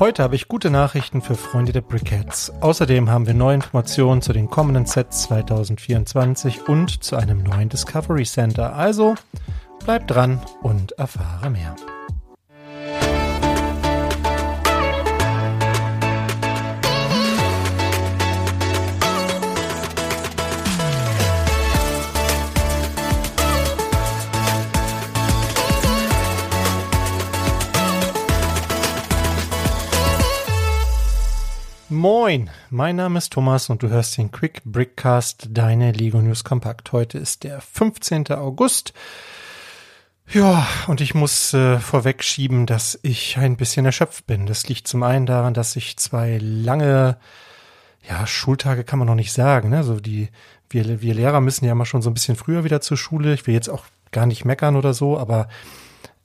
Heute habe ich gute Nachrichten für Freunde der Brickheads. Außerdem haben wir neue Informationen zu den kommenden Sets 2024 und zu einem neuen Discovery Center. Also bleib dran und erfahre mehr. Moin, mein Name ist Thomas und du hörst den Quick Brickcast, deine Lego News Kompakt. Heute ist der 15. August. Ja, und ich muss äh, vorweg schieben, dass ich ein bisschen erschöpft bin. Das liegt zum einen daran, dass ich zwei lange, ja, Schultage kann man noch nicht sagen. Ne? Die, wir, wir Lehrer müssen ja mal schon so ein bisschen früher wieder zur Schule. Ich will jetzt auch gar nicht meckern oder so, aber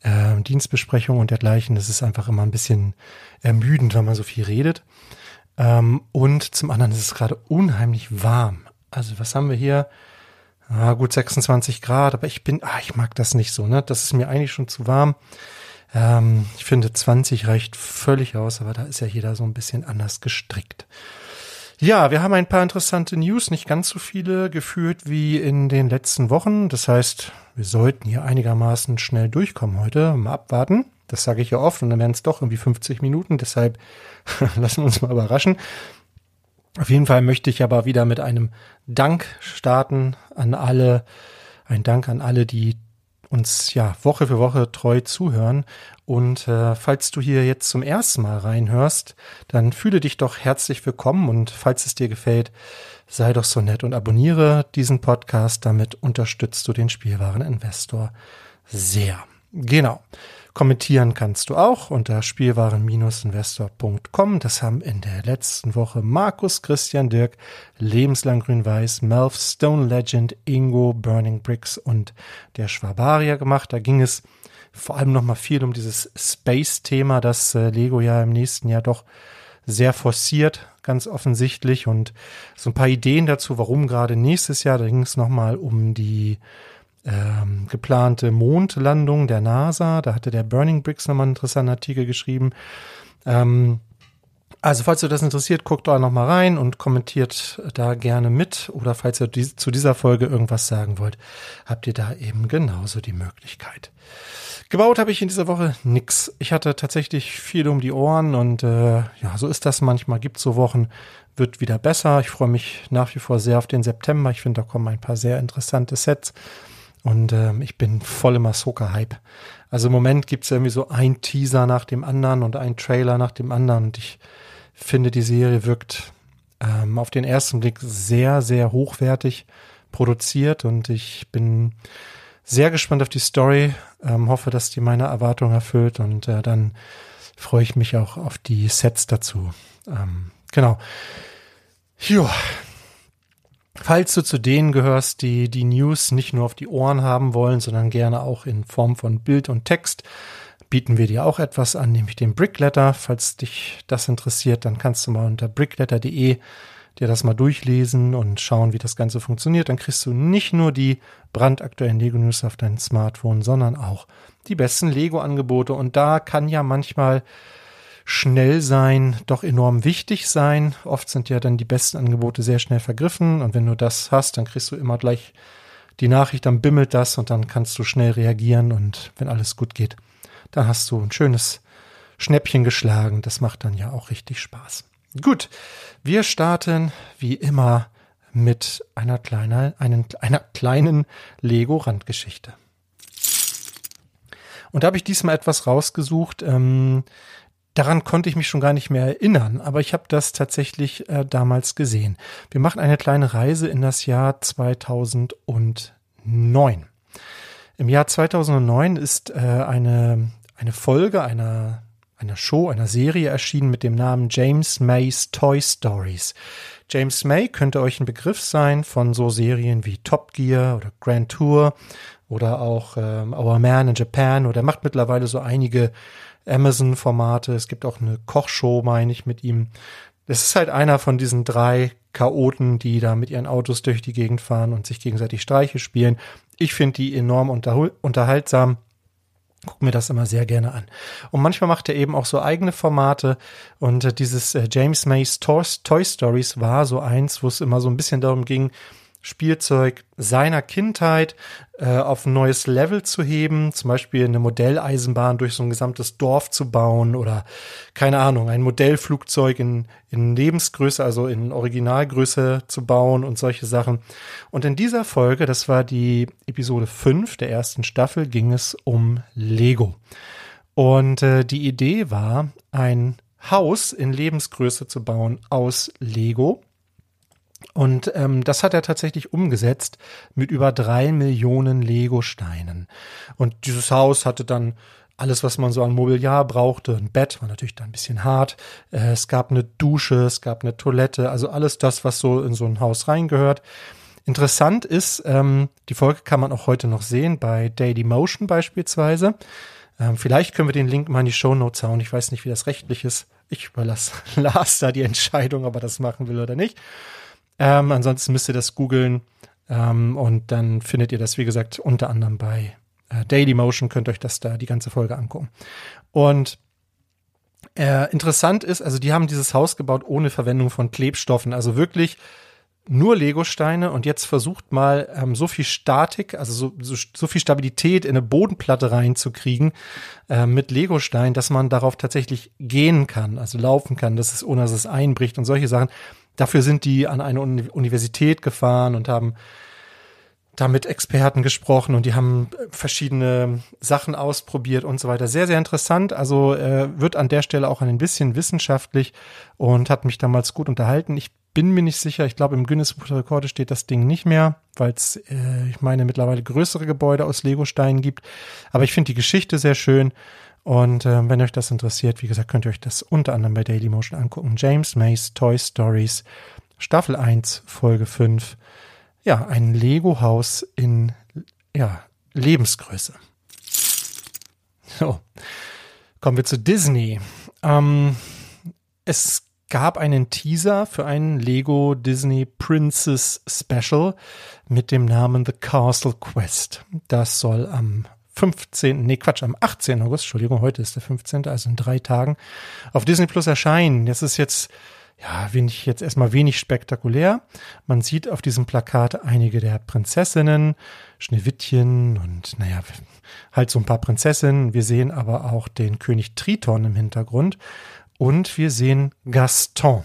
äh, Dienstbesprechung und dergleichen, das ist einfach immer ein bisschen ermüdend, wenn man so viel redet. Ähm, und zum anderen ist es gerade unheimlich warm. Also was haben wir hier? Ah, gut 26 Grad, aber ich bin, ah, ich mag das nicht so, ne? Das ist mir eigentlich schon zu warm. Ähm, ich finde 20 reicht völlig aus, aber da ist ja jeder so ein bisschen anders gestrickt. Ja, wir haben ein paar interessante News, nicht ganz so viele geführt wie in den letzten Wochen. Das heißt, wir sollten hier einigermaßen schnell durchkommen heute. Mal abwarten. Das sage ich ja oft und dann werden es doch irgendwie 50 Minuten. Deshalb lassen wir uns mal überraschen. Auf jeden Fall möchte ich aber wieder mit einem Dank starten an alle, ein Dank an alle, die uns ja Woche für Woche treu zuhören. Und äh, falls du hier jetzt zum ersten Mal reinhörst, dann fühle dich doch herzlich willkommen und falls es dir gefällt, sei doch so nett und abonniere diesen Podcast. Damit unterstützt du den Spielwareninvestor sehr. Genau. Kommentieren kannst du auch unter spielwaren-investor.com. Das haben in der letzten Woche Markus, Christian, Dirk, Lebenslang Grün-Weiß, Melf, Stone Legend, Ingo, Burning Bricks und der Schwabaria gemacht. Da ging es vor allem nochmal viel um dieses Space-Thema, das äh, Lego ja im nächsten Jahr doch sehr forciert, ganz offensichtlich. Und so ein paar Ideen dazu, warum gerade nächstes Jahr, da ging es nochmal um die ähm, geplante Mondlandung der NASA. Da hatte der Burning Bricks nochmal einen interessanten Artikel geschrieben. Ähm, also falls du das interessiert, guckt da nochmal rein und kommentiert da gerne mit. Oder falls ihr die, zu dieser Folge irgendwas sagen wollt, habt ihr da eben genauso die Möglichkeit. Gebaut habe ich in dieser Woche nix. Ich hatte tatsächlich viel um die Ohren und äh, ja, so ist das manchmal. Gibt so Wochen, wird wieder besser. Ich freue mich nach wie vor sehr auf den September. Ich finde, da kommen ein paar sehr interessante Sets. Und ähm, ich bin voll im Ahsoka-Hype. Also im Moment gibt's irgendwie so ein Teaser nach dem anderen und ein Trailer nach dem anderen. Und ich finde, die Serie wirkt ähm, auf den ersten Blick sehr, sehr hochwertig produziert. Und ich bin sehr gespannt auf die Story. Ähm, hoffe, dass die meine Erwartungen erfüllt. Und äh, dann freue ich mich auch auf die Sets dazu. Ähm, genau. Ja, Falls du zu denen gehörst, die die News nicht nur auf die Ohren haben wollen, sondern gerne auch in Form von Bild und Text, bieten wir dir auch etwas an, nämlich den Brickletter. Falls dich das interessiert, dann kannst du mal unter brickletter.de dir das mal durchlesen und schauen, wie das Ganze funktioniert. Dann kriegst du nicht nur die brandaktuellen Lego News auf dein Smartphone, sondern auch die besten Lego-Angebote. Und da kann ja manchmal schnell sein doch enorm wichtig sein. Oft sind ja dann die besten Angebote sehr schnell vergriffen und wenn du das hast, dann kriegst du immer gleich die Nachricht, dann bimmelt das und dann kannst du schnell reagieren und wenn alles gut geht, dann hast du ein schönes Schnäppchen geschlagen. Das macht dann ja auch richtig Spaß. Gut, wir starten wie immer mit einer kleinen, einen, einer kleinen Lego-Randgeschichte. Und da habe ich diesmal etwas rausgesucht, ähm, daran konnte ich mich schon gar nicht mehr erinnern, aber ich habe das tatsächlich äh, damals gesehen. Wir machen eine kleine Reise in das Jahr 2009. Im Jahr 2009 ist äh, eine, eine Folge einer, einer Show, einer Serie erschienen mit dem Namen James May's Toy Stories. James May könnte euch ein Begriff sein von so Serien wie Top Gear oder Grand Tour oder auch ähm, Our Man in Japan oder macht mittlerweile so einige Amazon-Formate. Es gibt auch eine Kochshow, meine ich, mit ihm. Das ist halt einer von diesen drei Chaoten, die da mit ihren Autos durch die Gegend fahren und sich gegenseitig Streiche spielen. Ich finde die enorm unterhaltsam. gucke mir das immer sehr gerne an. Und manchmal macht er eben auch so eigene Formate und äh, dieses äh, James Mays Toy Stories war so eins, wo es immer so ein bisschen darum ging, Spielzeug seiner Kindheit äh, auf ein neues Level zu heben, zum Beispiel eine Modelleisenbahn durch so ein gesamtes Dorf zu bauen oder keine Ahnung, ein Modellflugzeug in, in Lebensgröße, also in Originalgröße zu bauen und solche Sachen. Und in dieser Folge, das war die Episode 5 der ersten Staffel, ging es um Lego. Und äh, die Idee war, ein Haus in Lebensgröße zu bauen aus Lego und ähm, das hat er tatsächlich umgesetzt mit über drei Millionen Lego-Steinen. Und dieses Haus hatte dann alles, was man so an Mobiliar brauchte. Ein Bett war natürlich dann ein bisschen hart. Äh, es gab eine Dusche, es gab eine Toilette, also alles das, was so in so ein Haus reingehört. Interessant ist, ähm, die Folge kann man auch heute noch sehen bei Daily Motion beispielsweise. Ähm, vielleicht können wir den Link mal in die Show Notes hauen. Ich weiß nicht, wie das rechtlich ist. Ich überlasse Lars da die Entscheidung, ob er das machen will oder nicht. Ähm, ansonsten müsst ihr das googeln ähm, und dann findet ihr das, wie gesagt, unter anderem bei äh, Daily Motion, könnt euch das da die ganze Folge angucken. Und äh, interessant ist, also die haben dieses Haus gebaut ohne Verwendung von Klebstoffen, also wirklich nur Legosteine und jetzt versucht mal ähm, so viel Statik, also so, so, so viel Stabilität in eine Bodenplatte reinzukriegen äh, mit Legostein, dass man darauf tatsächlich gehen kann, also laufen kann, dass es ohne dass es einbricht und solche Sachen. Dafür sind die an eine Universität gefahren und haben da mit Experten gesprochen und die haben verschiedene Sachen ausprobiert und so weiter. Sehr, sehr interessant. Also äh, wird an der Stelle auch ein bisschen wissenschaftlich und hat mich damals gut unterhalten. Ich bin mir nicht sicher. Ich glaube, im Guinness Buch der Rekorde steht das Ding nicht mehr, weil es, äh, ich meine, mittlerweile größere Gebäude aus Legosteinen gibt. Aber ich finde die Geschichte sehr schön und äh, wenn euch das interessiert, wie gesagt, könnt ihr euch das unter anderem bei Dailymotion angucken. James Mays Toy Stories, Staffel 1, Folge 5. Ja, ein Lego-Haus in ja, Lebensgröße. So, kommen wir zu Disney. Ähm, es gab einen Teaser für ein Lego Disney Princess Special mit dem Namen The Castle Quest. Das soll am 15., nee, Quatsch, am 18. August, Entschuldigung, heute ist der 15., also in drei Tagen, auf Disney Plus erscheinen. Das ist jetzt, ja, wenig, jetzt erstmal wenig spektakulär. Man sieht auf diesem Plakat einige der Prinzessinnen, Schneewittchen und, naja, halt so ein paar Prinzessinnen. Wir sehen aber auch den König Triton im Hintergrund und wir sehen Gaston.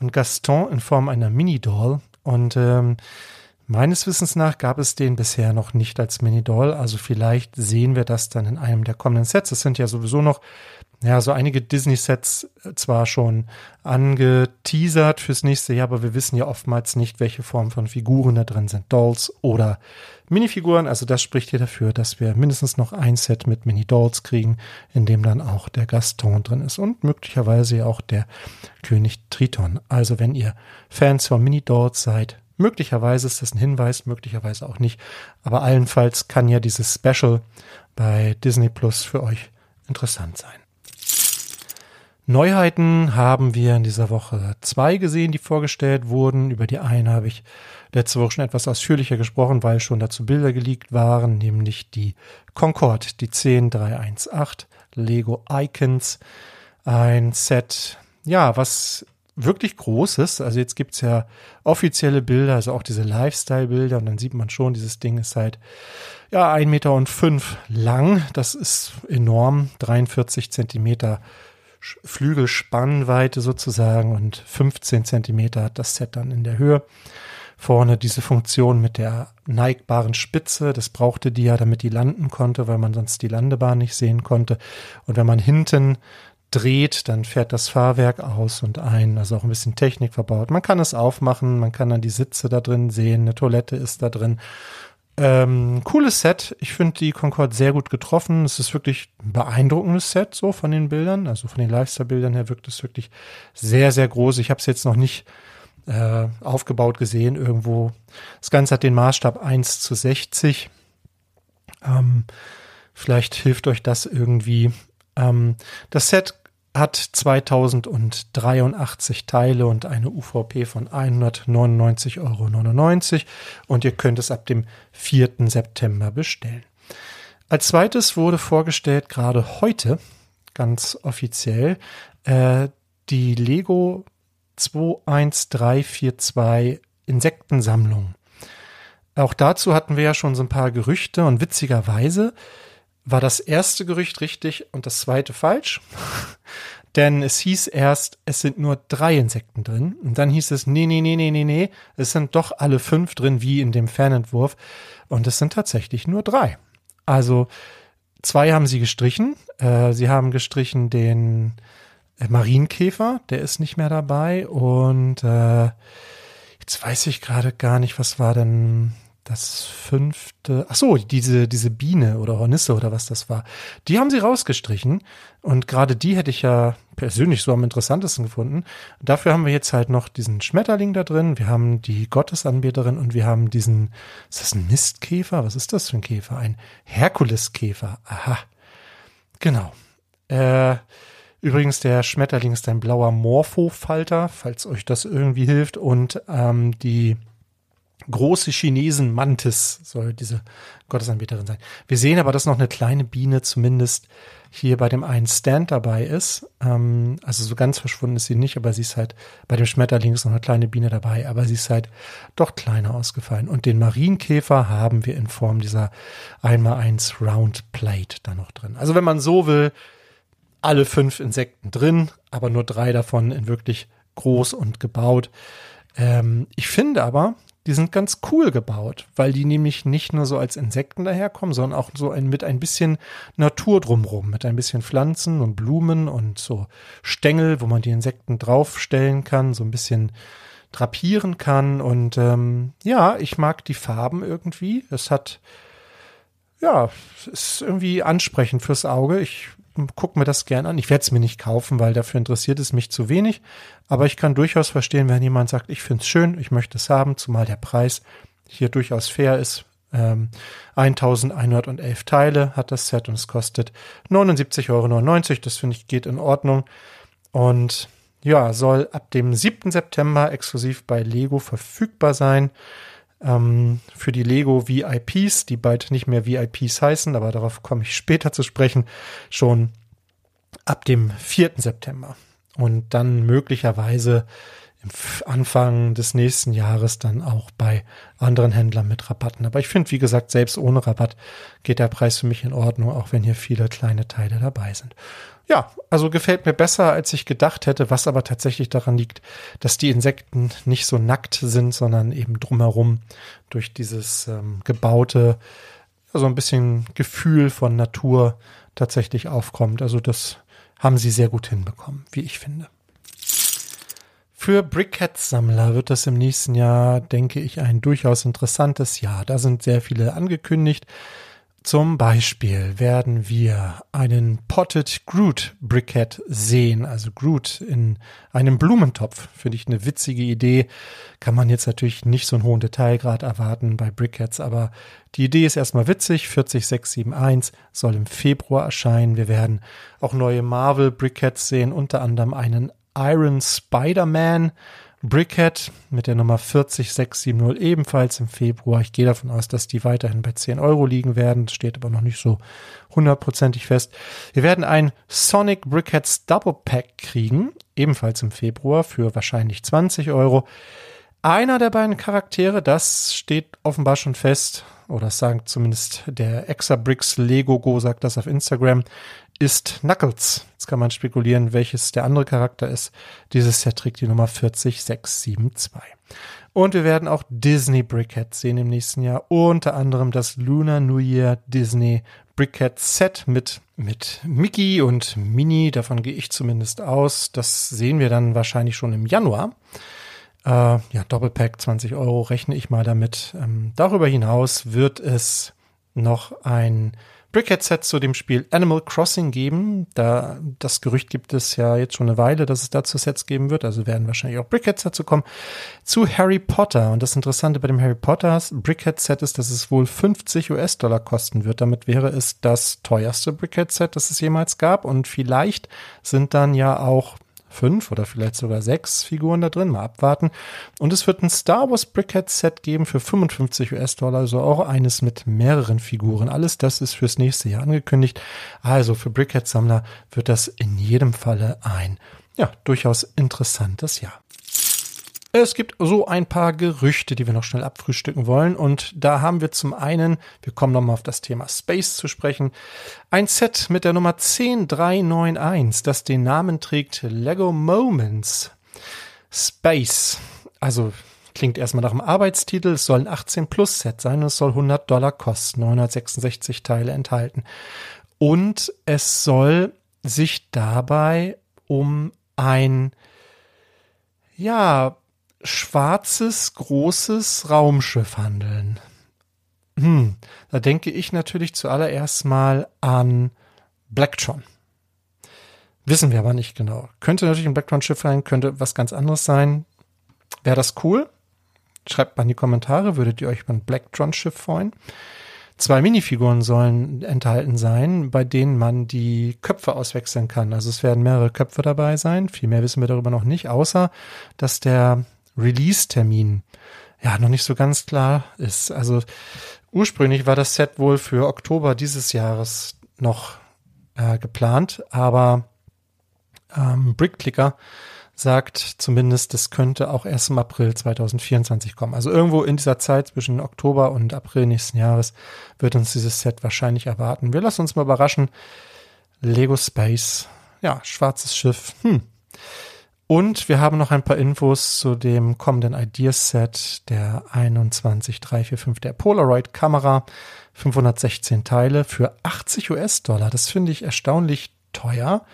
Und Gaston in Form einer Mini-Doll und, ähm, Meines Wissens nach gab es den bisher noch nicht als Mini-Doll, also vielleicht sehen wir das dann in einem der kommenden Sets. Es sind ja sowieso noch, ja, so einige Disney-Sets äh, zwar schon angeteasert fürs nächste Jahr, aber wir wissen ja oftmals nicht, welche Form von Figuren da drin sind, Dolls oder Minifiguren. Also das spricht hier dafür, dass wir mindestens noch ein Set mit Mini-Dolls kriegen, in dem dann auch der Gaston drin ist und möglicherweise auch der König Triton. Also wenn ihr Fans von Mini-Dolls seid, Möglicherweise ist das ein Hinweis, möglicherweise auch nicht. Aber allenfalls kann ja dieses Special bei Disney Plus für euch interessant sein. Neuheiten haben wir in dieser Woche zwei gesehen, die vorgestellt wurden. Über die eine habe ich letzte Woche schon etwas ausführlicher gesprochen, weil schon dazu Bilder geleakt waren, nämlich die Concorde, die 10318 Lego Icons. Ein Set, ja, was wirklich Großes. Also jetzt gibt's ja offizielle Bilder, also auch diese Lifestyle-Bilder und dann sieht man schon, dieses Ding ist halt ja ein Meter und fünf lang. Das ist enorm, 43 Zentimeter Flügelspannweite sozusagen und 15 Zentimeter hat das Set dann in der Höhe. Vorne diese Funktion mit der neigbaren Spitze, das brauchte die ja, damit die landen konnte, weil man sonst die Landebahn nicht sehen konnte. Und wenn man hinten dreht, dann fährt das Fahrwerk aus und ein. Also auch ein bisschen Technik verbaut. Man kann es aufmachen, man kann dann die Sitze da drin sehen, eine Toilette ist da drin. Ähm, cooles Set. Ich finde die Concorde sehr gut getroffen. Es ist wirklich ein beeindruckendes Set, so von den Bildern. Also von den Lifestyle-Bildern her wirkt es wirklich sehr, sehr groß. Ich habe es jetzt noch nicht äh, aufgebaut gesehen irgendwo. Das Ganze hat den Maßstab 1 zu 60. Ähm, vielleicht hilft euch das irgendwie. Ähm, das Set hat 2083 Teile und eine UVP von 199,99 Euro und ihr könnt es ab dem 4. September bestellen. Als zweites wurde vorgestellt, gerade heute, ganz offiziell, äh, die Lego 21342 Insektensammlung. Auch dazu hatten wir ja schon so ein paar Gerüchte und witzigerweise war das erste Gerücht richtig und das zweite falsch. Denn es hieß erst, es sind nur drei Insekten drin. Und dann hieß es, nee, nee, nee, nee, nee, nee, es sind doch alle fünf drin, wie in dem Fernentwurf. Und es sind tatsächlich nur drei. Also zwei haben sie gestrichen. Äh, sie haben gestrichen den äh, Marienkäfer, der ist nicht mehr dabei. Und äh, jetzt weiß ich gerade gar nicht, was war denn das fünfte, ach so, diese, diese Biene oder Hornisse oder was das war, die haben sie rausgestrichen. Und gerade die hätte ich ja persönlich so am interessantesten gefunden. Dafür haben wir jetzt halt noch diesen Schmetterling da drin, wir haben die Gottesanbeterin und wir haben diesen, ist das ein Mistkäfer? Was ist das für ein Käfer? Ein Herkuleskäfer. Aha. Genau. Äh, Übrigens, der Schmetterling ist ein blauer Morpho-Falter, falls euch das irgendwie hilft. Und ähm, die große Chinesen Mantis soll diese Gottesanbeterin sein. Wir sehen aber, dass noch eine kleine Biene zumindest hier bei dem einen Stand dabei ist. Ähm, also so ganz verschwunden ist sie nicht, aber sie ist halt, bei dem Schmetterling ist noch eine kleine Biene dabei, aber sie ist halt doch kleiner ausgefallen. Und den Marienkäfer haben wir in Form dieser 1x1 Round Plate da noch drin. Also wenn man so will, alle fünf Insekten drin, aber nur drei davon in wirklich groß und gebaut. Ähm, ich finde aber, die sind ganz cool gebaut, weil die nämlich nicht nur so als Insekten daherkommen, sondern auch so ein, mit ein bisschen Natur drumrum, mit ein bisschen Pflanzen und Blumen und so Stängel, wo man die Insekten draufstellen kann, so ein bisschen drapieren kann. Und ähm, ja, ich mag die Farben irgendwie. Es hat, ja, es ist irgendwie ansprechend fürs Auge. Ich gucke mir das gern an. Ich werde es mir nicht kaufen, weil dafür interessiert es mich zu wenig. Aber ich kann durchaus verstehen, wenn jemand sagt, ich finde es schön, ich möchte es haben, zumal der Preis hier durchaus fair ist. Ähm, 1111 Teile hat das Set und es kostet 79,99 Euro. Das finde ich geht in Ordnung. Und ja, soll ab dem 7. September exklusiv bei Lego verfügbar sein ähm, für die Lego VIPs, die bald nicht mehr VIPs heißen, aber darauf komme ich später zu sprechen, schon ab dem 4. September. Und dann möglicherweise Anfang des nächsten Jahres dann auch bei anderen Händlern mit Rabatten. Aber ich finde, wie gesagt, selbst ohne Rabatt geht der Preis für mich in Ordnung, auch wenn hier viele kleine Teile dabei sind. Ja, also gefällt mir besser, als ich gedacht hätte, was aber tatsächlich daran liegt, dass die Insekten nicht so nackt sind, sondern eben drumherum durch dieses ähm, gebaute, so ein bisschen Gefühl von Natur tatsächlich aufkommt. Also das haben sie sehr gut hinbekommen, wie ich finde. Für Brickhead-Sammler wird das im nächsten Jahr, denke ich, ein durchaus interessantes Jahr. Da sind sehr viele angekündigt. Zum Beispiel werden wir einen Potted Groot Briquette sehen, also Groot in einem Blumentopf. Finde ich eine witzige Idee. Kann man jetzt natürlich nicht so einen hohen Detailgrad erwarten bei Briquettes, aber die Idee ist erstmal witzig. 40671 soll im Februar erscheinen. Wir werden auch neue Marvel Briquettes sehen, unter anderem einen Iron Spider-Man Brickhead mit der Nummer 40670 ebenfalls im Februar. Ich gehe davon aus, dass die weiterhin bei 10 Euro liegen werden. Das steht aber noch nicht so hundertprozentig fest. Wir werden ein Sonic Brickheads Double Pack kriegen, ebenfalls im Februar für wahrscheinlich 20 Euro. Einer der beiden Charaktere, das steht offenbar schon fest, oder sagt zumindest der Exabricks Lego Go sagt das auf Instagram, ist Knuckles. Jetzt kann man spekulieren, welches der andere Charakter ist. Dieses Set trägt die Nummer 40672. Und wir werden auch Disney Brickheads sehen im nächsten Jahr. Unter anderem das Lunar New Year Disney Brickhead Set mit, mit Mickey und Minnie. Davon gehe ich zumindest aus. Das sehen wir dann wahrscheinlich schon im Januar. Äh, ja, Doppelpack 20 Euro rechne ich mal damit. Ähm, darüber hinaus wird es noch ein Brickhead-Set zu dem Spiel Animal Crossing geben. Da das Gerücht gibt es ja jetzt schon eine Weile, dass es dazu Sets geben wird. Also werden wahrscheinlich auch Brickheads dazu kommen. Zu Harry Potter. Und das Interessante bei dem Harry Potter Brickhead-Set ist, dass es wohl 50 US-Dollar kosten wird. Damit wäre es das teuerste Brickhead-Set, das es jemals gab. Und vielleicht sind dann ja auch fünf oder vielleicht sogar sechs Figuren da drin. Mal abwarten. Und es wird ein Star Wars Brickhead Set geben für 55 US-Dollar, also auch eines mit mehreren Figuren. Alles das ist fürs nächste Jahr angekündigt. Also für Brickhead-Sammler wird das in jedem Falle ein, ja, durchaus interessantes Jahr. Es gibt so ein paar Gerüchte, die wir noch schnell abfrühstücken wollen. Und da haben wir zum einen, wir kommen nochmal auf das Thema Space zu sprechen, ein Set mit der Nummer 10391, das den Namen trägt Lego Moments Space. Also klingt erstmal nach einem Arbeitstitel. Es soll ein 18 Plus Set sein und es soll 100 Dollar kosten, 966 Teile enthalten. Und es soll sich dabei um ein ja, schwarzes, großes Raumschiff handeln. Hm, da denke ich natürlich zuallererst mal an Blacktron. Wissen wir aber nicht genau. Könnte natürlich ein Blacktron-Schiff sein, könnte was ganz anderes sein. Wäre das cool? Schreibt mal in die Kommentare, würdet ihr euch über ein Blacktron-Schiff freuen? Zwei Minifiguren sollen enthalten sein, bei denen man die Köpfe auswechseln kann. Also es werden mehrere Köpfe dabei sein. Viel mehr wissen wir darüber noch nicht, außer dass der Release-Termin ja noch nicht so ganz klar ist. Also ursprünglich war das Set wohl für Oktober dieses Jahres noch äh, geplant, aber ähm, Brickclicker sagt zumindest, das könnte auch erst im April 2024 kommen. Also irgendwo in dieser Zeit zwischen Oktober und April nächsten Jahres wird uns dieses Set wahrscheinlich erwarten. Wir lassen uns mal überraschen. Lego Space, ja, schwarzes Schiff. Hm, und wir haben noch ein paar Infos zu dem kommenden Ideas-Set der 21345 der Polaroid-Kamera. 516 Teile für 80 US-Dollar. Das finde ich erstaunlich teuer.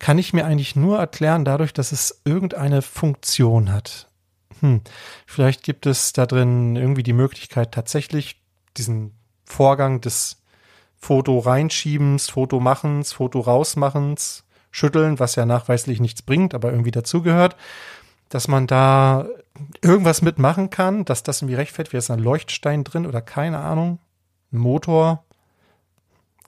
Kann ich mir eigentlich nur erklären dadurch, dass es irgendeine Funktion hat. Hm, vielleicht gibt es da drin irgendwie die Möglichkeit, tatsächlich diesen Vorgang des Foto reinschiebens, Foto machens, Foto rausmachens schütteln, was ja nachweislich nichts bringt, aber irgendwie dazugehört, dass man da irgendwas mitmachen kann, dass das irgendwie rechtfertigt, wie ist ein Leuchtstein drin oder keine Ahnung, ein Motor.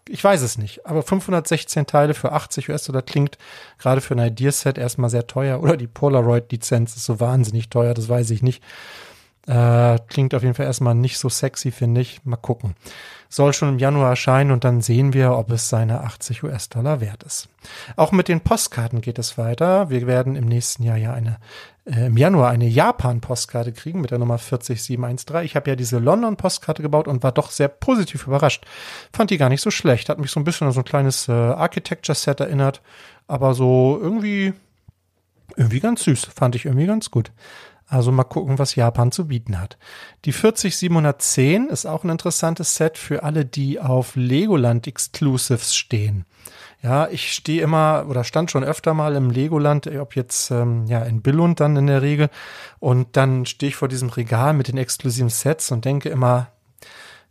Ich weiß es nicht, aber 516 Teile für 80 US-Dollar klingt gerade für ein Ideaset erstmal sehr teuer oder die Polaroid-Lizenz ist so wahnsinnig teuer, das weiß ich nicht. Äh, klingt auf jeden Fall erstmal nicht so sexy, finde ich. Mal gucken. Soll schon im Januar erscheinen und dann sehen wir, ob es seine 80 US-Dollar wert ist. Auch mit den Postkarten geht es weiter. Wir werden im nächsten Jahr ja eine, äh, im Januar eine Japan-Postkarte kriegen mit der Nummer 40713. Ich habe ja diese London-Postkarte gebaut und war doch sehr positiv überrascht. Fand die gar nicht so schlecht. Hat mich so ein bisschen an so ein kleines äh, Architecture-Set erinnert. Aber so irgendwie, irgendwie ganz süß. Fand ich irgendwie ganz gut. Also mal gucken, was Japan zu bieten hat. Die 40710 ist auch ein interessantes Set für alle, die auf Legoland Exclusives stehen. Ja, ich stehe immer oder stand schon öfter mal im Legoland, ob jetzt ähm, ja in Billund dann in der Regel. Und dann stehe ich vor diesem Regal mit den exklusiven Sets und denke immer,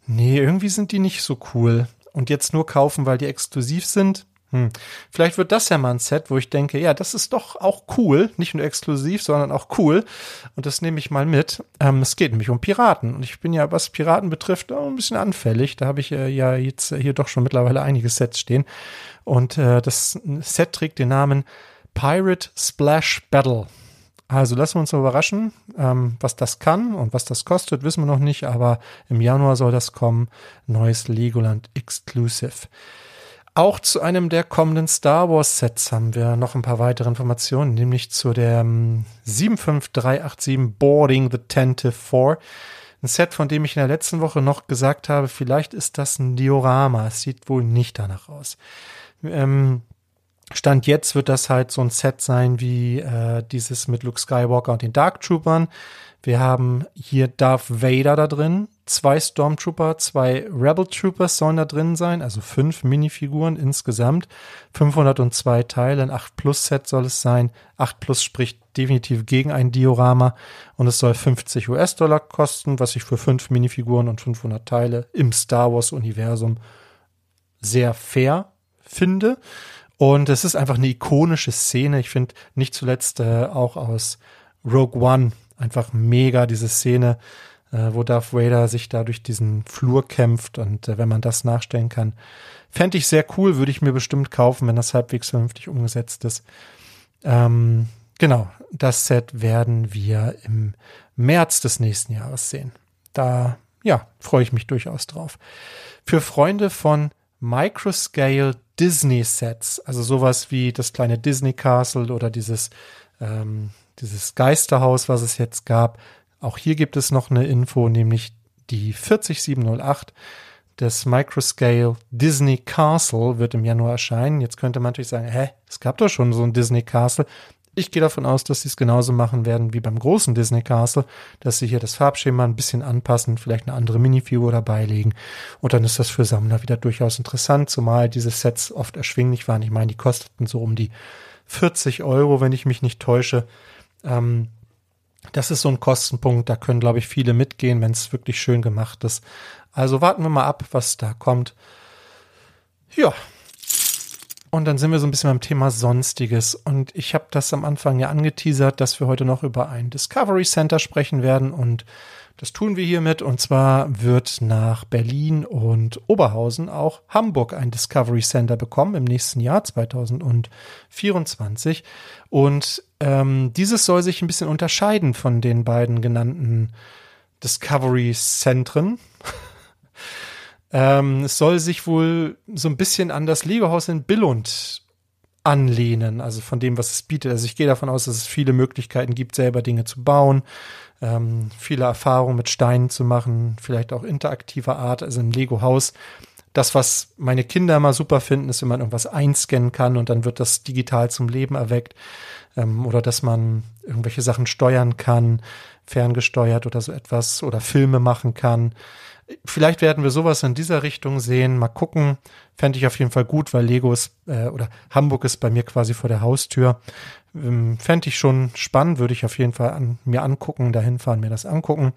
nee, irgendwie sind die nicht so cool. Und jetzt nur kaufen, weil die exklusiv sind, hm. Vielleicht wird das ja mal ein Set, wo ich denke, ja, das ist doch auch cool, nicht nur exklusiv, sondern auch cool. Und das nehme ich mal mit. Ähm, es geht nämlich um Piraten. Und ich bin ja, was Piraten betrifft, ein bisschen anfällig. Da habe ich äh, ja jetzt hier doch schon mittlerweile einige Sets stehen. Und äh, das Set trägt den Namen Pirate Splash Battle. Also lassen wir uns mal überraschen, ähm, was das kann und was das kostet, wissen wir noch nicht, aber im Januar soll das kommen. Neues Legoland Exclusive. Auch zu einem der kommenden Star Wars Sets haben wir noch ein paar weitere Informationen, nämlich zu der 75387 ähm, Boarding the Tentative 4. Ein Set, von dem ich in der letzten Woche noch gesagt habe, vielleicht ist das ein Diorama. Es sieht wohl nicht danach aus. Ähm, Stand jetzt wird das halt so ein Set sein wie äh, dieses mit Luke Skywalker und den Dark Troopern. Wir haben hier Darth Vader da drin, zwei Stormtrooper, zwei Rebel Troopers sollen da drin sein, also fünf Minifiguren insgesamt, 502 Teile, ein 8 Plus Set soll es sein. 8 Plus spricht definitiv gegen ein Diorama und es soll 50 US-Dollar kosten, was ich für fünf Minifiguren und 500 Teile im Star Wars Universum sehr fair finde. Und es ist einfach eine ikonische Szene. Ich finde nicht zuletzt äh, auch aus Rogue One einfach mega, diese Szene, äh, wo Darth Vader sich da durch diesen Flur kämpft und äh, wenn man das nachstellen kann, fände ich sehr cool, würde ich mir bestimmt kaufen, wenn das halbwegs vernünftig umgesetzt ist. Ähm, genau, das Set werden wir im März des nächsten Jahres sehen. Da, ja, freue ich mich durchaus drauf. Für Freunde von Microscale Disney Sets, also sowas wie das kleine Disney Castle oder dieses, ähm, dieses Geisterhaus, was es jetzt gab. Auch hier gibt es noch eine Info, nämlich die 40708 des Microscale Disney Castle wird im Januar erscheinen. Jetzt könnte man natürlich sagen, hä, es gab doch schon so ein Disney Castle. Ich gehe davon aus, dass sie es genauso machen werden wie beim großen Disney Castle, dass sie hier das Farbschema ein bisschen anpassen, vielleicht eine andere Minifigur dabei legen. Und dann ist das für Sammler wieder durchaus interessant, zumal diese Sets oft erschwinglich waren. Ich meine, die kosteten so um die 40 Euro, wenn ich mich nicht täusche. Ähm, das ist so ein Kostenpunkt, da können, glaube ich, viele mitgehen, wenn es wirklich schön gemacht ist. Also warten wir mal ab, was da kommt. Ja, und dann sind wir so ein bisschen beim Thema Sonstiges. Und ich habe das am Anfang ja angeteasert, dass wir heute noch über ein Discovery Center sprechen werden. Und das tun wir hiermit. Und zwar wird nach Berlin und Oberhausen auch Hamburg ein Discovery Center bekommen im nächsten Jahr 2024. Und ähm, dieses soll sich ein bisschen unterscheiden von den beiden genannten Discovery Zentren. Ähm, es soll sich wohl so ein bisschen an das Lego-Haus in Billund anlehnen, also von dem, was es bietet. Also ich gehe davon aus, dass es viele Möglichkeiten gibt, selber Dinge zu bauen, ähm, viele Erfahrungen mit Steinen zu machen, vielleicht auch interaktiver Art, also im Lego-Haus. Das, was meine Kinder immer super finden, ist, wenn man irgendwas einscannen kann und dann wird das digital zum Leben erweckt. Ähm, oder dass man irgendwelche Sachen steuern kann, ferngesteuert oder so etwas, oder Filme machen kann. Vielleicht werden wir sowas in dieser Richtung sehen. Mal gucken. Fände ich auf jeden Fall gut, weil Lego ist, äh, oder Hamburg ist bei mir quasi vor der Haustür. Ähm, Fände ich schon spannend, würde ich auf jeden Fall an, mir angucken, dahin fahren, mir das angucken.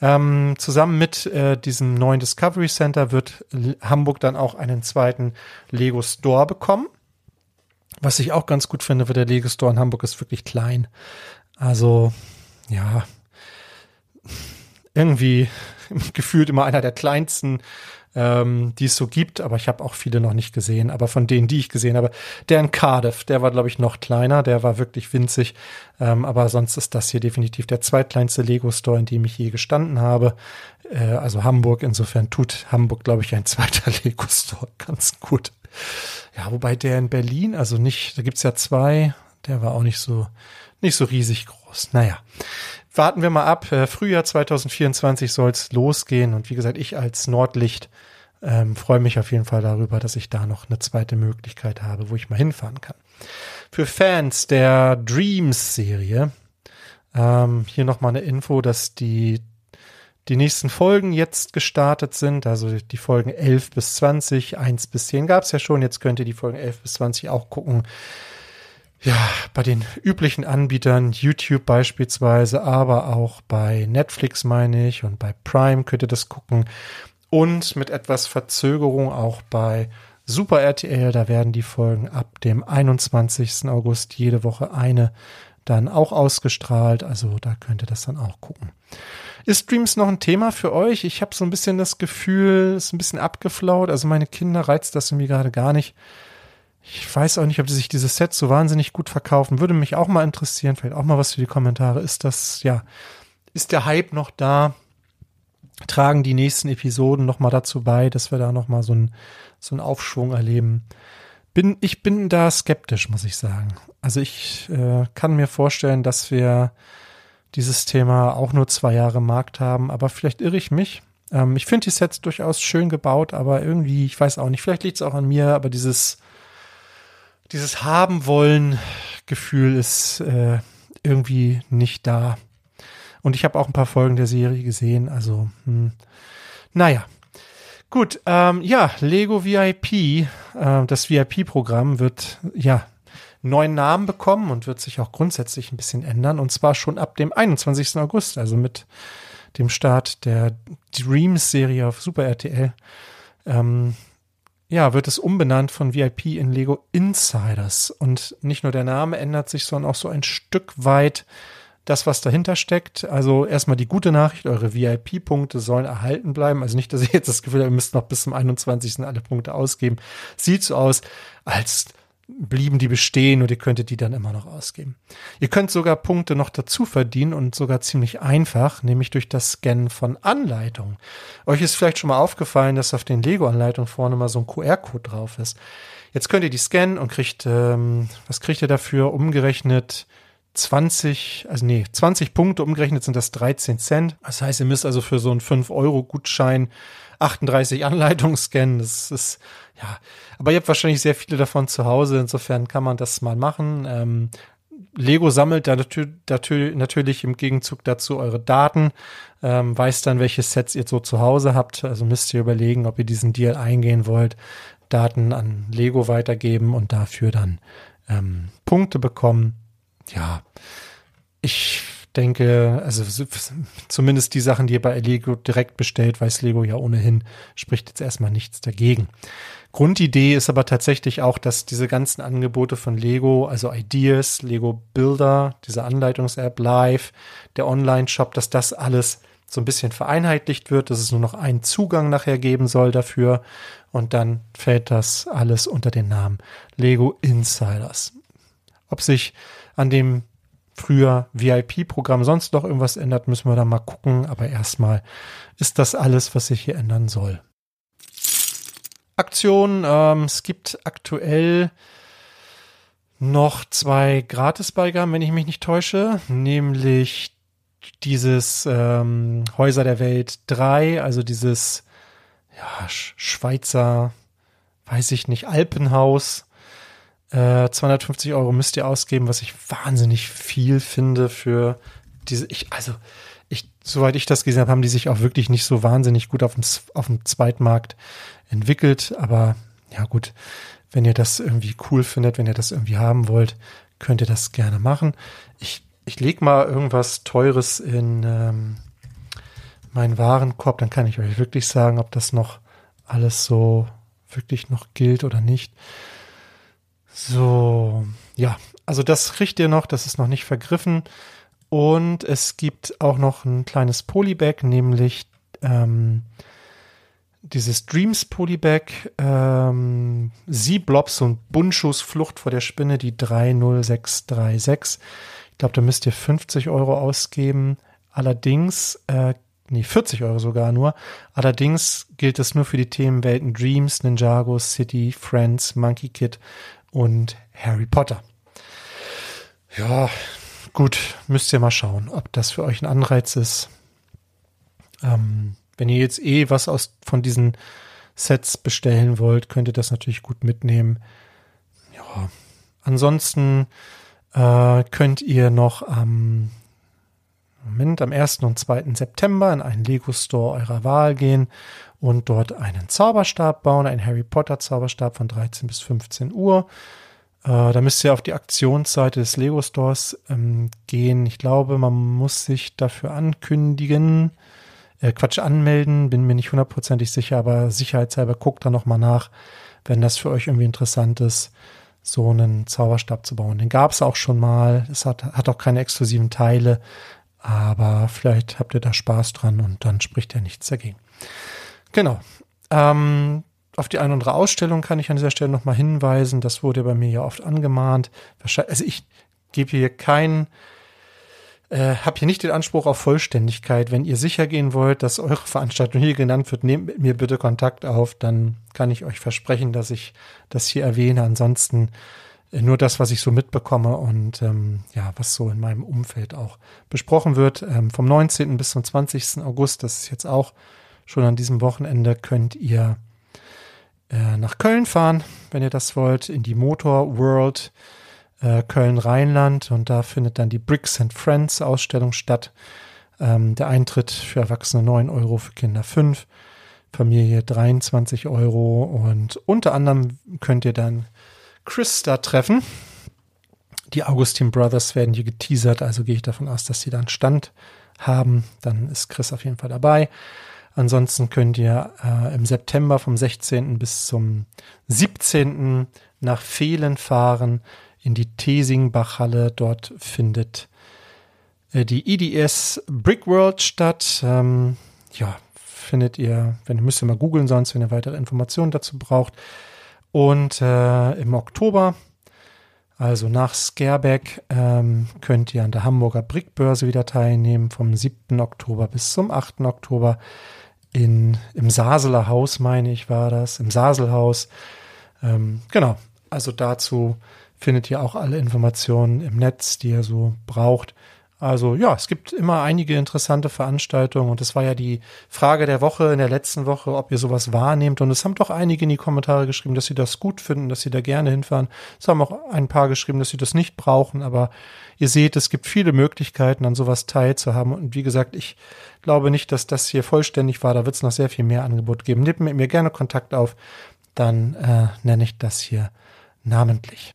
Ähm, zusammen mit äh, diesem neuen Discovery Center wird Hamburg dann auch einen zweiten Lego Store bekommen. Was ich auch ganz gut finde, weil der Lego Store in Hamburg ist wirklich klein. Also, ja, irgendwie gefühlt immer einer der kleinsten, ähm, die es so gibt, aber ich habe auch viele noch nicht gesehen. Aber von denen, die ich gesehen habe, der in Cardiff, der war, glaube ich, noch kleiner, der war wirklich winzig. Ähm, aber sonst ist das hier definitiv der zweitkleinste Lego-Store, in dem ich je gestanden habe. Äh, also Hamburg, insofern tut Hamburg, glaube ich, ein zweiter Lego-Store ganz gut. Ja, wobei der in Berlin, also nicht, da gibt's ja zwei, der war auch nicht so, nicht so riesig groß. Naja, warten wir mal ab. Äh, Frühjahr 2024 soll es losgehen. Und wie gesagt, ich als Nordlicht ähm, freue mich auf jeden Fall darüber, dass ich da noch eine zweite Möglichkeit habe, wo ich mal hinfahren kann. Für Fans der Dreams-Serie ähm, hier nochmal eine Info, dass die die nächsten Folgen jetzt gestartet sind, also die Folgen 11 bis 20, 1 bis 10 gab es ja schon, jetzt könnt ihr die Folgen 11 bis 20 auch gucken ja, bei den üblichen Anbietern, YouTube beispielsweise, aber auch bei Netflix meine ich und bei Prime könnt ihr das gucken und mit etwas Verzögerung auch bei Super RTL, da werden die Folgen ab dem 21. August jede Woche eine dann auch ausgestrahlt, also da könnt ihr das dann auch gucken. Ist Streams noch ein Thema für euch? Ich habe so ein bisschen das Gefühl, es ist ein bisschen abgeflaut, also meine Kinder reizt das irgendwie gerade gar nicht. Ich weiß auch nicht, ob sich dieses Set so wahnsinnig gut verkaufen. Würde mich auch mal interessieren. Vielleicht auch mal was für die Kommentare. Ist das, ja, ist der Hype noch da? Tragen die nächsten Episoden noch mal dazu bei, dass wir da noch mal so einen so einen Aufschwung erleben? Bin, ich bin da skeptisch, muss ich sagen. Also ich äh, kann mir vorstellen, dass wir dieses Thema auch nur zwei Jahre Markt haben, aber vielleicht irre ich mich. Ähm, ich finde die Sets durchaus schön gebaut, aber irgendwie, ich weiß auch nicht, vielleicht liegt es auch an mir, aber dieses dieses haben wollen Gefühl ist äh, irgendwie nicht da. Und ich habe auch ein paar Folgen der Serie gesehen, also hm, naja. Gut, ähm, ja, Lego VIP, äh, das VIP-Programm wird ja neuen Namen bekommen und wird sich auch grundsätzlich ein bisschen ändern. Und zwar schon ab dem 21. August, also mit dem Start der Dreams-Serie auf Super RTL. Ähm, ja, wird es umbenannt von VIP in Lego Insiders. Und nicht nur der Name ändert sich, sondern auch so ein Stück weit das, was dahinter steckt. Also erstmal die gute Nachricht, eure VIP-Punkte sollen erhalten bleiben. Also nicht, dass ihr jetzt das Gefühl habt, ihr müsst noch bis zum 21. alle Punkte ausgeben. Sieht so aus, als blieben die bestehen und ihr könntet die dann immer noch ausgeben. Ihr könnt sogar Punkte noch dazu verdienen und sogar ziemlich einfach, nämlich durch das Scannen von Anleitungen. Euch ist vielleicht schon mal aufgefallen, dass auf den Lego-Anleitungen vorne mal so ein QR-Code drauf ist. Jetzt könnt ihr die scannen und kriegt, ähm, was kriegt ihr dafür? Umgerechnet 20, also nee, 20 Punkte, umgerechnet sind das 13 Cent. Das heißt, ihr müsst also für so einen 5-Euro-Gutschein 38 Anleitungen scannen. Das ist, ja, aber ihr habt wahrscheinlich sehr viele davon zu Hause. Insofern kann man das mal machen. Ähm, Lego sammelt da natürlich, im Gegenzug dazu eure Daten, ähm, weiß dann, welche Sets ihr so zu Hause habt. Also müsst ihr überlegen, ob ihr diesen Deal eingehen wollt, Daten an Lego weitergeben und dafür dann ähm, Punkte bekommen. Ja, ich denke, also zumindest die Sachen, die ihr bei Lego direkt bestellt, weiß Lego ja ohnehin, spricht jetzt erstmal nichts dagegen. Grundidee ist aber tatsächlich auch, dass diese ganzen Angebote von Lego, also Ideas, Lego Builder, diese Anleitungs-App Live, der Online-Shop, dass das alles so ein bisschen vereinheitlicht wird, dass es nur noch einen Zugang nachher geben soll dafür und dann fällt das alles unter den Namen Lego Insiders. Ob sich an dem früher VIP-Programm sonst noch irgendwas ändert, müssen wir da mal gucken. Aber erstmal ist das alles, was sich hier ändern soll. Aktion, ähm, es gibt aktuell noch zwei Gratisbeigaben, wenn ich mich nicht täusche, nämlich dieses ähm, Häuser der Welt 3, also dieses ja, Schweizer, weiß ich nicht, Alpenhaus äh, 250 Euro müsst ihr ausgeben, was ich wahnsinnig viel finde für diese, ich, also, ich, soweit ich das gesehen habe, haben die sich auch wirklich nicht so wahnsinnig gut auf dem, auf dem Zweitmarkt entwickelt. Aber ja, gut, wenn ihr das irgendwie cool findet, wenn ihr das irgendwie haben wollt, könnt ihr das gerne machen. Ich, ich leg mal irgendwas Teures in ähm, meinen Warenkorb, dann kann ich euch wirklich sagen, ob das noch alles so wirklich noch gilt oder nicht. So, ja, also das kriegt ihr noch, das ist noch nicht vergriffen. Und es gibt auch noch ein kleines Polybag, nämlich ähm, dieses Dreams Polybag, ähm, Sie-Blobs und Bundschuss Flucht vor der Spinne, die 30636. Ich glaube, da müsst ihr 50 Euro ausgeben. Allerdings, äh, nee, 40 Euro sogar nur. Allerdings gilt es nur für die Themenwelten Dreams, Ninjago, City, Friends, Monkey Kid und Harry Potter. Ja, gut, müsst ihr mal schauen, ob das für euch ein Anreiz ist. Ähm, wenn ihr jetzt eh was aus von diesen Sets bestellen wollt, könnt ihr das natürlich gut mitnehmen. Ja, ansonsten äh, könnt ihr noch am Moment, am 1. und 2. September in einen Lego Store eurer Wahl gehen und dort einen Zauberstab bauen, einen Harry Potter Zauberstab von 13 bis 15 Uhr. Äh, da müsst ihr auf die Aktionsseite des Lego Stores ähm, gehen. Ich glaube, man muss sich dafür ankündigen, äh, Quatsch anmelden, bin mir nicht hundertprozentig sicher, aber sicherheitshalber guckt da nochmal nach, wenn das für euch irgendwie interessant ist, so einen Zauberstab zu bauen. Den gab es auch schon mal. Es hat, hat auch keine exklusiven Teile, aber vielleicht habt ihr da Spaß dran und dann spricht ja nichts dagegen. Genau. Ähm, auf die eine oder andere Ausstellung kann ich an dieser Stelle nochmal hinweisen. Das wurde bei mir ja oft angemahnt. Also ich gebe hier keinen, äh, habe hier nicht den Anspruch auf Vollständigkeit. Wenn ihr sicher gehen wollt, dass eure Veranstaltung hier genannt wird, nehmt mit mir bitte Kontakt auf. Dann kann ich euch versprechen, dass ich das hier erwähne. Ansonsten nur das, was ich so mitbekomme und ähm, ja, was so in meinem Umfeld auch besprochen wird. Ähm, vom 19. bis zum 20. August, das ist jetzt auch schon an diesem Wochenende könnt ihr äh, nach Köln fahren, wenn ihr das wollt, in die Motor World äh, Köln-Rheinland und da findet dann die Bricks and Friends Ausstellung statt. Ähm, der Eintritt für Erwachsene 9 Euro, für Kinder 5, Familie 23 Euro und unter anderem könnt ihr dann Chris da treffen. Die Augustin Brothers werden hier geteasert, also gehe ich davon aus, dass sie dann Stand haben. Dann ist Chris auf jeden Fall dabei. Ansonsten könnt ihr äh, im September vom 16. bis zum 17. nach Fehlen fahren in die Tesingbachhalle. Dort findet äh, die EDS Brick World statt. Ähm, ja, findet ihr, wenn ihr müsst ihr mal googeln sonst, wenn ihr weitere Informationen dazu braucht. Und äh, im Oktober Also nach Scareback ähm, könnt ihr an der Hamburger Brickbörse wieder teilnehmen, vom 7. Oktober bis zum 8. Oktober in, im Saseler Haus, meine ich, war das, im Saselhaus. Ähm, genau, also dazu findet ihr auch alle Informationen im Netz, die ihr so braucht. Also ja, es gibt immer einige interessante Veranstaltungen und es war ja die Frage der Woche in der letzten Woche, ob ihr sowas wahrnehmt und es haben doch einige in die Kommentare geschrieben, dass sie das gut finden, dass sie da gerne hinfahren. Es haben auch ein paar geschrieben, dass sie das nicht brauchen, aber ihr seht, es gibt viele Möglichkeiten, an sowas teilzuhaben und wie gesagt, ich glaube nicht, dass das hier vollständig war, da wird es noch sehr viel mehr Angebot geben. Nehmt mit mir gerne Kontakt auf, dann äh, nenne ich das hier namentlich.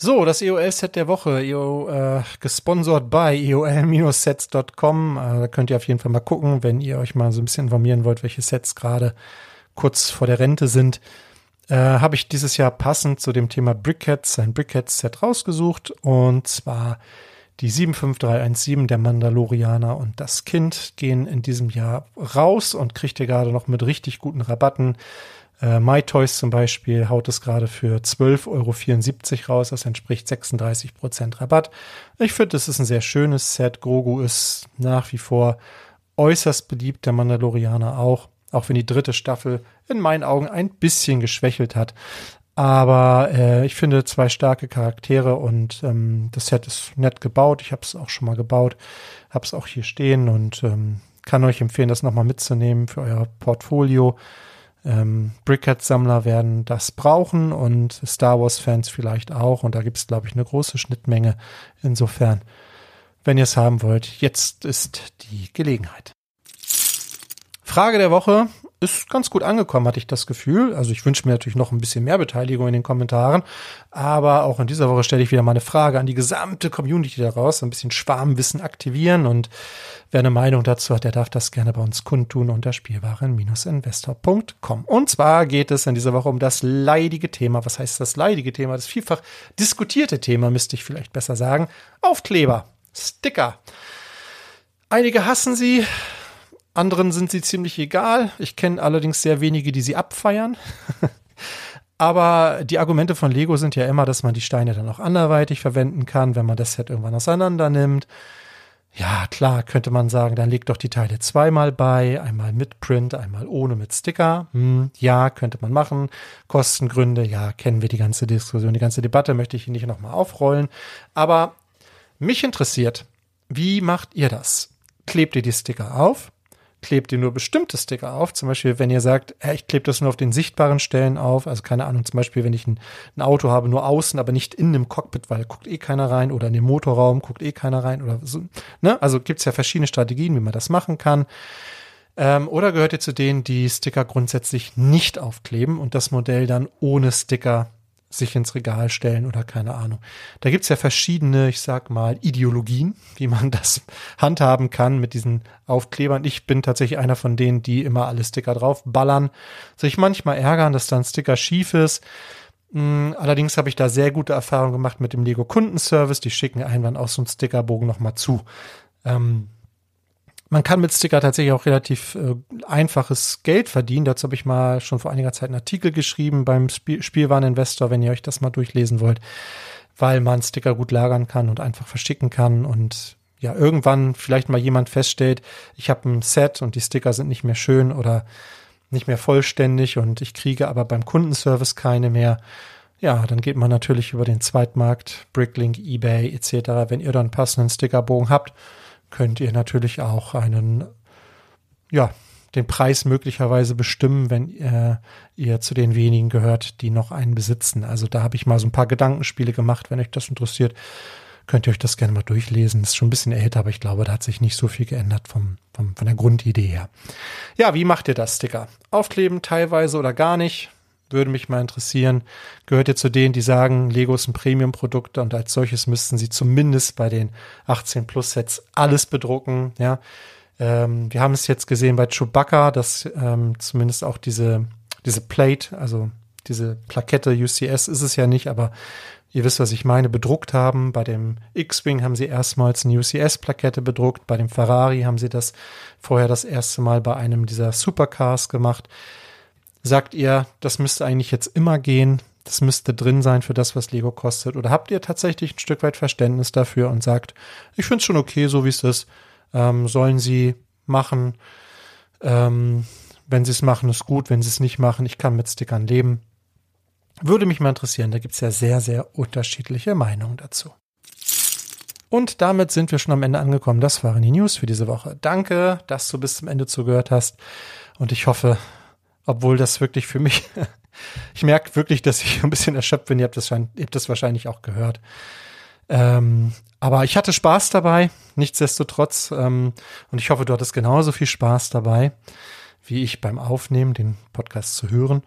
So, das EOL-Set der Woche, EO, äh, gesponsert bei eol-sets.com. Äh, da könnt ihr auf jeden Fall mal gucken, wenn ihr euch mal so ein bisschen informieren wollt, welche Sets gerade kurz vor der Rente sind. Äh, Habe ich dieses Jahr passend zu dem Thema Brickheads ein Brickheads-Set rausgesucht und zwar die 75317 der Mandalorianer und das Kind gehen in diesem Jahr raus und kriegt ihr gerade noch mit richtig guten Rabatten äh, MyToys zum Beispiel haut es gerade für 12,74 Euro raus. Das entspricht 36 Prozent Rabatt. Ich finde, es ist ein sehr schönes Set. Grogu ist nach wie vor äußerst beliebt, der Mandalorianer auch. Auch wenn die dritte Staffel in meinen Augen ein bisschen geschwächelt hat. Aber äh, ich finde zwei starke Charaktere und ähm, das Set ist nett gebaut. Ich habe es auch schon mal gebaut, habe es auch hier stehen und ähm, kann euch empfehlen, das nochmal mitzunehmen für euer Portfolio. Ähm, Brickhead-Sammler werden das brauchen und Star Wars-Fans vielleicht auch. Und da gibt es, glaube ich, eine große Schnittmenge. Insofern, wenn ihr es haben wollt, jetzt ist die Gelegenheit. Frage der Woche ist ganz gut angekommen, hatte ich das Gefühl. Also ich wünsche mir natürlich noch ein bisschen mehr Beteiligung in den Kommentaren. Aber auch in dieser Woche stelle ich wieder mal eine Frage an die gesamte Community daraus, ein bisschen Schwarmwissen aktivieren. Und wer eine Meinung dazu hat, der darf das gerne bei uns kundtun unter spielwaren-investor.com. Und zwar geht es in dieser Woche um das leidige Thema. Was heißt das leidige Thema? Das vielfach diskutierte Thema, müsste ich vielleicht besser sagen. Aufkleber, Sticker. Einige hassen sie, Anderen sind sie ziemlich egal. Ich kenne allerdings sehr wenige, die sie abfeiern. Aber die Argumente von Lego sind ja immer, dass man die Steine dann auch anderweitig verwenden kann, wenn man das Set irgendwann auseinander nimmt. Ja, klar, könnte man sagen, dann legt doch die Teile zweimal bei, einmal mit Print, einmal ohne mit Sticker. Hm, ja, könnte man machen. Kostengründe, ja, kennen wir die ganze Diskussion, die ganze Debatte möchte ich nicht nochmal aufrollen. Aber mich interessiert, wie macht ihr das? Klebt ihr die Sticker auf? Klebt ihr nur bestimmte Sticker auf. Zum Beispiel, wenn ihr sagt, ich klebe das nur auf den sichtbaren Stellen auf. Also keine Ahnung, zum Beispiel, wenn ich ein, ein, Auto habe, nur außen, aber nicht in dem Cockpit, weil guckt eh keiner rein oder in dem Motorraum guckt eh keiner rein oder so. Ne? Also gibt's ja verschiedene Strategien, wie man das machen kann. Ähm, oder gehört ihr zu denen, die Sticker grundsätzlich nicht aufkleben und das Modell dann ohne Sticker sich ins Regal stellen oder keine Ahnung. Da gibt's ja verschiedene, ich sag mal, Ideologien, wie man das handhaben kann mit diesen Aufklebern. Ich bin tatsächlich einer von denen, die immer alle Sticker draufballern. Sich manchmal ärgern, dass dann Sticker schief ist. Hm, allerdings habe ich da sehr gute Erfahrungen gemacht mit dem Lego Kundenservice. Die schicken einen auch so einen Stickerbogen nochmal zu. Ähm, man kann mit Sticker tatsächlich auch relativ äh, einfaches Geld verdienen. Dazu habe ich mal schon vor einiger Zeit einen Artikel geschrieben beim Spiel Spielwareninvestor, wenn ihr euch das mal durchlesen wollt, weil man Sticker gut lagern kann und einfach verschicken kann und ja, irgendwann vielleicht mal jemand feststellt, ich habe ein Set und die Sticker sind nicht mehr schön oder nicht mehr vollständig und ich kriege aber beim Kundenservice keine mehr. Ja, dann geht man natürlich über den Zweitmarkt, Bricklink, eBay etc. Wenn ihr dann passenden Stickerbogen habt, könnt ihr natürlich auch einen, ja, den Preis möglicherweise bestimmen, wenn äh, ihr zu den wenigen gehört, die noch einen besitzen. Also da habe ich mal so ein paar Gedankenspiele gemacht. Wenn euch das interessiert, könnt ihr euch das gerne mal durchlesen. ist schon ein bisschen älter, aber ich glaube, da hat sich nicht so viel geändert vom, vom, von der Grundidee her. Ja, wie macht ihr das, Sticker? Aufkleben teilweise oder gar nicht? Würde mich mal interessieren. Gehört ihr zu denen, die sagen, Lego ist ein Premium-Produkt und als solches müssten sie zumindest bei den 18 Plus Sets alles bedrucken, ja. Ähm, wir haben es jetzt gesehen bei Chewbacca, dass ähm, zumindest auch diese, diese Plate, also diese Plakette UCS ist es ja nicht, aber ihr wisst, was ich meine, bedruckt haben. Bei dem X-Wing haben sie erstmals eine UCS-Plakette bedruckt. Bei dem Ferrari haben sie das vorher das erste Mal bei einem dieser Supercars gemacht. Sagt ihr, das müsste eigentlich jetzt immer gehen, das müsste drin sein für das, was Lego kostet? Oder habt ihr tatsächlich ein Stück weit Verständnis dafür und sagt, ich finde es schon okay, so wie es ist, ähm, sollen sie machen. Ähm, wenn sie es machen, ist gut. Wenn sie es nicht machen, ich kann mit Stickern leben. Würde mich mal interessieren. Da gibt es ja sehr, sehr unterschiedliche Meinungen dazu. Und damit sind wir schon am Ende angekommen. Das waren die News für diese Woche. Danke, dass du bis zum Ende zugehört hast. Und ich hoffe, obwohl das wirklich für mich, ich merke wirklich, dass ich ein bisschen erschöpft bin. Ihr habt das, ihr habt das wahrscheinlich auch gehört. Ähm, aber ich hatte Spaß dabei, nichtsdestotrotz. Ähm, und ich hoffe, du hattest genauso viel Spaß dabei, wie ich beim Aufnehmen, den Podcast zu hören.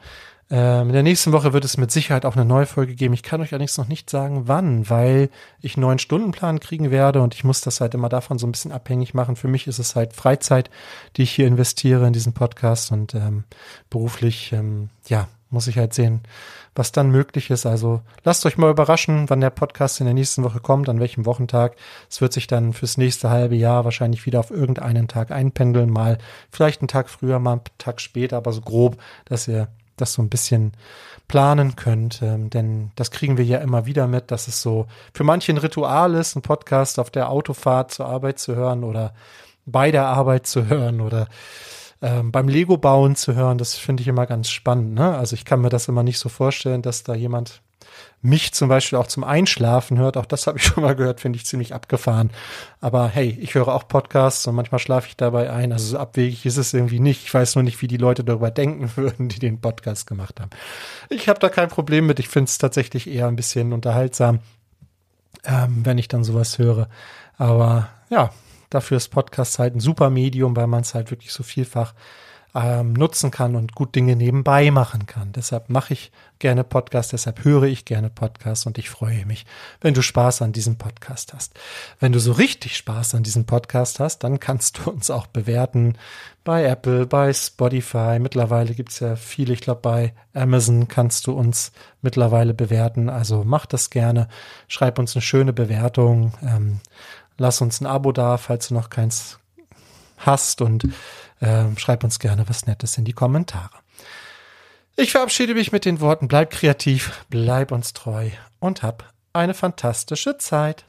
Ähm, in der nächsten Woche wird es mit Sicherheit auch eine neue Folge geben. Ich kann euch allerdings noch nicht sagen, wann, weil ich einen neuen Stundenplan kriegen werde und ich muss das halt immer davon so ein bisschen abhängig machen. Für mich ist es halt Freizeit, die ich hier investiere in diesen Podcast und ähm, beruflich, ähm, ja, muss ich halt sehen, was dann möglich ist. Also lasst euch mal überraschen, wann der Podcast in der nächsten Woche kommt, an welchem Wochentag. Es wird sich dann fürs nächste halbe Jahr wahrscheinlich wieder auf irgendeinen Tag einpendeln, mal vielleicht einen Tag früher, mal einen Tag später, aber so grob, dass ihr das so ein bisschen planen könnt, ähm, denn das kriegen wir ja immer wieder mit, dass es so für manche ein Ritual ist, einen Podcast auf der Autofahrt zur Arbeit zu hören oder bei der Arbeit zu hören oder ähm, beim Lego bauen zu hören, das finde ich immer ganz spannend. Ne? Also ich kann mir das immer nicht so vorstellen, dass da jemand mich zum Beispiel auch zum Einschlafen hört. Auch das habe ich schon mal gehört, finde ich ziemlich abgefahren. Aber hey, ich höre auch Podcasts und manchmal schlafe ich dabei ein. Also so abwegig ist es irgendwie nicht. Ich weiß nur nicht, wie die Leute darüber denken würden, die den Podcast gemacht haben. Ich habe da kein Problem mit. Ich finde es tatsächlich eher ein bisschen unterhaltsam, ähm, wenn ich dann sowas höre. Aber ja, Dafür ist Podcast halt ein super Medium, weil man es halt wirklich so vielfach ähm, nutzen kann und gut Dinge nebenbei machen kann. Deshalb mache ich gerne Podcast, deshalb höre ich gerne Podcast und ich freue mich, wenn du Spaß an diesem Podcast hast. Wenn du so richtig Spaß an diesem Podcast hast, dann kannst du uns auch bewerten bei Apple, bei Spotify. Mittlerweile gibt's ja viele, ich glaube bei Amazon kannst du uns mittlerweile bewerten. Also mach das gerne, schreib uns eine schöne Bewertung. Ähm, Lass uns ein Abo da, falls du noch keins hast und äh, schreib uns gerne was Nettes in die Kommentare. Ich verabschiede mich mit den Worten, bleib kreativ, bleib uns treu und hab eine fantastische Zeit.